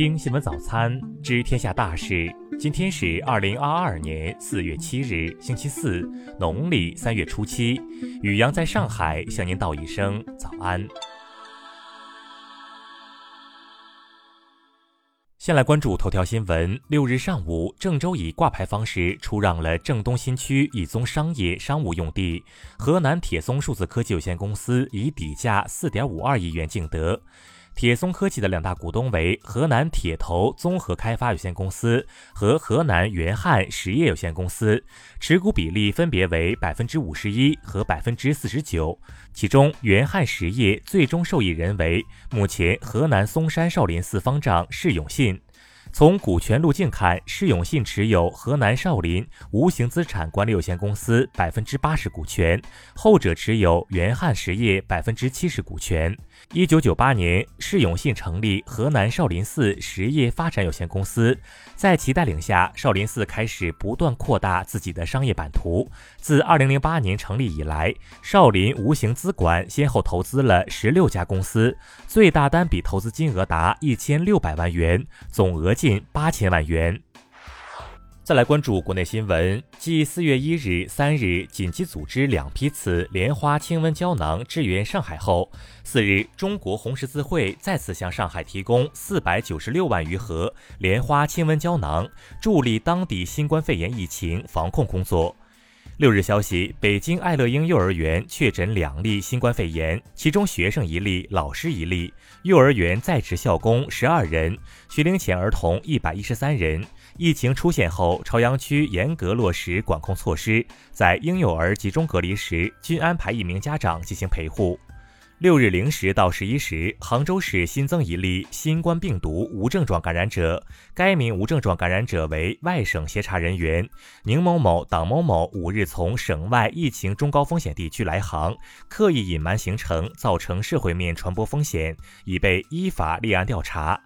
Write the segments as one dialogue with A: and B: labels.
A: 听新闻早餐，知天下大事。今天是二零二二年四月七日，星期四，农历三月初七。雨阳在上海向您道一声早安。先来关注头条新闻。六日上午，郑州以挂牌方式出让了郑东新区一宗商业商务用地，河南铁松数字科技有限公司以底价四点五二亿元竞得。铁松科技的两大股东为河南铁投综合开发有限公司和河南元汉实业有限公司，持股比例分别为百分之五十一和百分之四十九。其中，元汉实业最终受益人为目前河南嵩山少林寺方丈释永信。从股权路径看，释永信持有河南少林无形资产管理有限公司百分之八十股权，后者持有元汉实业百分之七十股权。一九九八年，释永信成立河南少林寺实业发展有限公司，在其带领下，少林寺开始不断扩大自己的商业版图。自二零零八年成立以来，少林无形资管先后投资了十六家公司，最大单笔投资金额达一千六百万元，总额。近八千万元。再来关注国内新闻，继四月一日、三日紧急组织两批次莲花清瘟胶囊支援上海后，四日，中国红十字会再次向上海提供四百九十六万余盒莲花清瘟胶囊，助力当地新冠肺炎疫情防控工作。六日消息，北京爱乐英幼儿园确诊两例新冠肺炎，其中学生一例，老师一例。幼儿园在职校工十二人，学龄前儿童一百一十三人。疫情出现后，朝阳区严格落实管控措施，在婴幼儿集中隔离时，均安排一名家长进行陪护。六日零时到十一时，杭州市新增一例新冠病毒无症状感染者。该名无症状感染者为外省协查人员宁某某、党某某，五日从省外疫情中高风险地区来杭，刻意隐瞒行程，造成社会面传播风险，已被依法立案调查。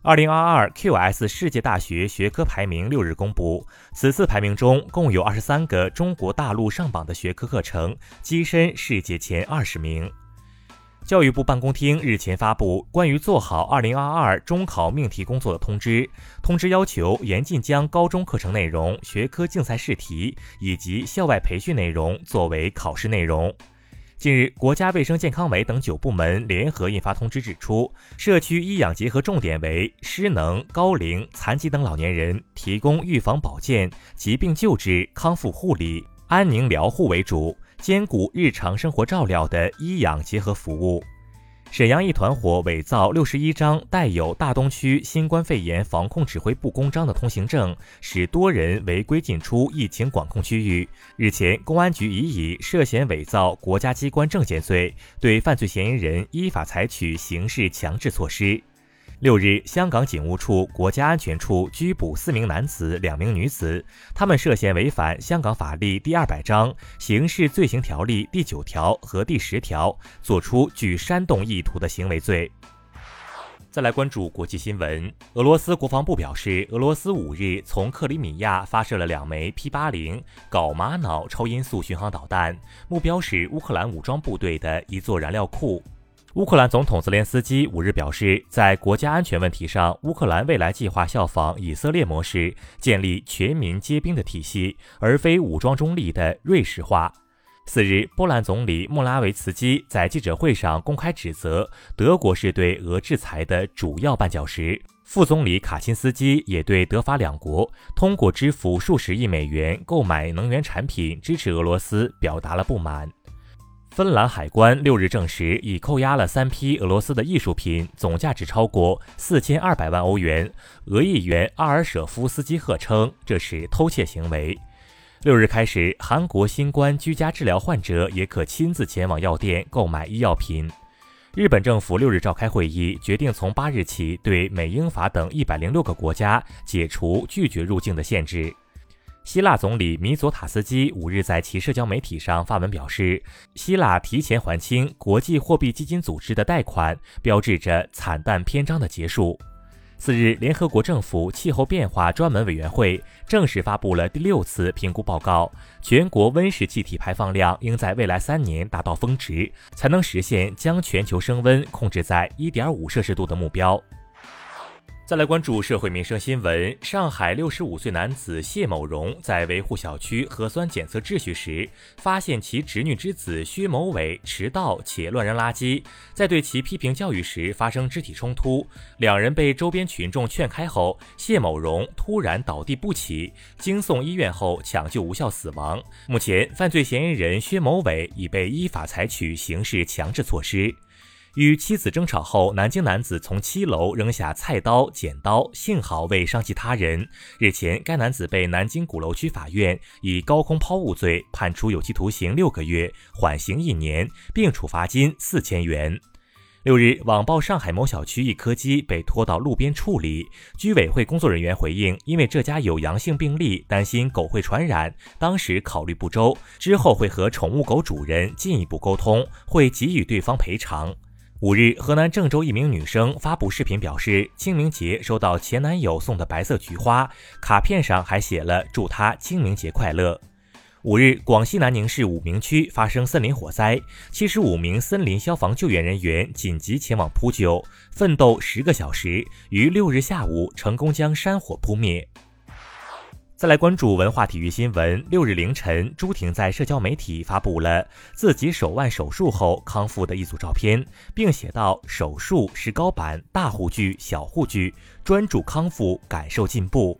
A: 二零二二 QS 世界大学学科排名六日公布，此次排名中共有二十三个中国大陆上榜的学科课程跻身世界前二十名。教育部办公厅日前发布关于做好2022中考命题工作的通知，通知要求严禁将高中课程内容、学科竞赛试题以及校外培训内容作为考试内容。近日，国家卫生健康委等九部门联合印发通知，指出，社区医养结合重点为失能、高龄、残疾等老年人提供预防保健、疾病救治、康复护理、安宁疗护为主。兼顾日常生活照料的医养结合服务。沈阳一团伙伪造六十一张带有大东区新冠肺炎防控指挥部公章的通行证，使多人违规进出疫情管控区域。日前，公安局已以涉嫌伪造国家机关证件罪，对犯罪嫌疑人依法采取刑事强制措施。六日，香港警务处、国家安全处拘捕四名男子、两名女子，他们涉嫌违反香港法律第二百章刑事罪行条例第九条和第十条，作出具煽动意图的行为罪。再来关注国际新闻，俄罗斯国防部表示，俄罗斯五日从克里米亚发射了两枚 P 八零镐玛瑙超音速巡航导弹，目标是乌克兰武装部队的一座燃料库。乌克兰总统泽连斯基五日表示，在国家安全问题上，乌克兰未来计划效仿以色列模式，建立全民皆兵的体系，而非武装中立的瑞士化。四日，波兰总理莫拉维茨基在记者会上公开指责德国是对俄制裁的主要绊脚石。副总理卡钦斯基也对德法两国通过支付数十亿美元购买能源产品支持俄罗斯表达了不满。芬兰海关六日证实，已扣押了三批俄罗斯的艺术品，总价值超过四千二百万欧元。俄议员阿尔舍夫斯基赫称这是偷窃行为。六日开始，韩国新冠居家治疗患者也可亲自前往药店购买医药品。日本政府六日召开会议，决定从八日起对美、英、法等一百零六个国家解除拒绝入境的限制。希腊总理米佐塔斯基五日在其社交媒体上发文表示，希腊提前还清国际货币基金组织的贷款，标志着惨淡篇章的结束。次日，联合国政府气候变化专门委员会正式发布了第六次评估报告，全国温室气体排放量应在未来三年达到峰值，才能实现将全球升温控制在一点五摄氏度的目标。再来关注社会民生新闻。上海六十五岁男子谢某荣在维护小区核酸检测秩序时，发现其侄女之子薛某伟迟到且乱扔垃圾，在对其批评教育时发生肢体冲突。两人被周边群众劝开后，谢某荣突然倒地不起，经送医院后抢救无效死亡。目前，犯罪嫌疑人薛某伟已被依法采取刑事强制措施。与妻子争吵后，南京男子从七楼扔下菜刀、剪刀，幸好未伤及他人。日前，该男子被南京鼓楼区法院以高空抛物罪判处有期徒刑六个月，缓刑一年，并处罚金四千元。六日，网曝上海某小区一柯基被拖到路边处理，居委会工作人员回应，因为这家有阳性病例，担心狗会传染，当时考虑不周，之后会和宠物狗主人进一步沟通，会给予对方赔偿。五日，河南郑州一名女生发布视频表示，清明节收到前男友送的白色菊花，卡片上还写了“祝他清明节快乐”。五日，广西南宁市武鸣区发生森林火灾，七十五名森林消防救援人员紧急前往扑救，奋斗十个小时，于六日下午成功将山火扑灭。再来关注文化体育新闻。六日凌晨，朱婷在社交媒体发布了自己手腕手术后康复的一组照片，并写道：“手术石膏板，大护具、小护具，专注康复，感受进步。”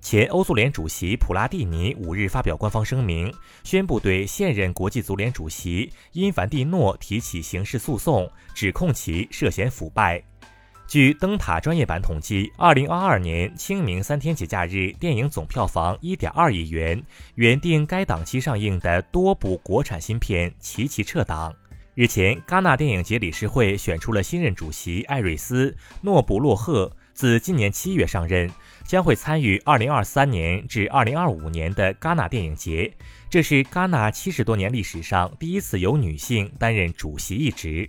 A: 前欧足联主席普拉蒂尼五日发表官方声明，宣布对现任国际足联主席因凡蒂诺提起刑事诉讼，指控其涉嫌腐败。据灯塔专业版统计，二零二二年清明三天节假日电影总票房一点二亿元，原定该档期上映的多部国产新片齐齐撤档。日前，戛纳电影节理事会选出了新任主席艾瑞斯·诺布洛赫，自今年七月上任，将会参与二零二三年至二零二五年的戛纳电影节。这是戛纳七十多年历史上第一次由女性担任主席一职。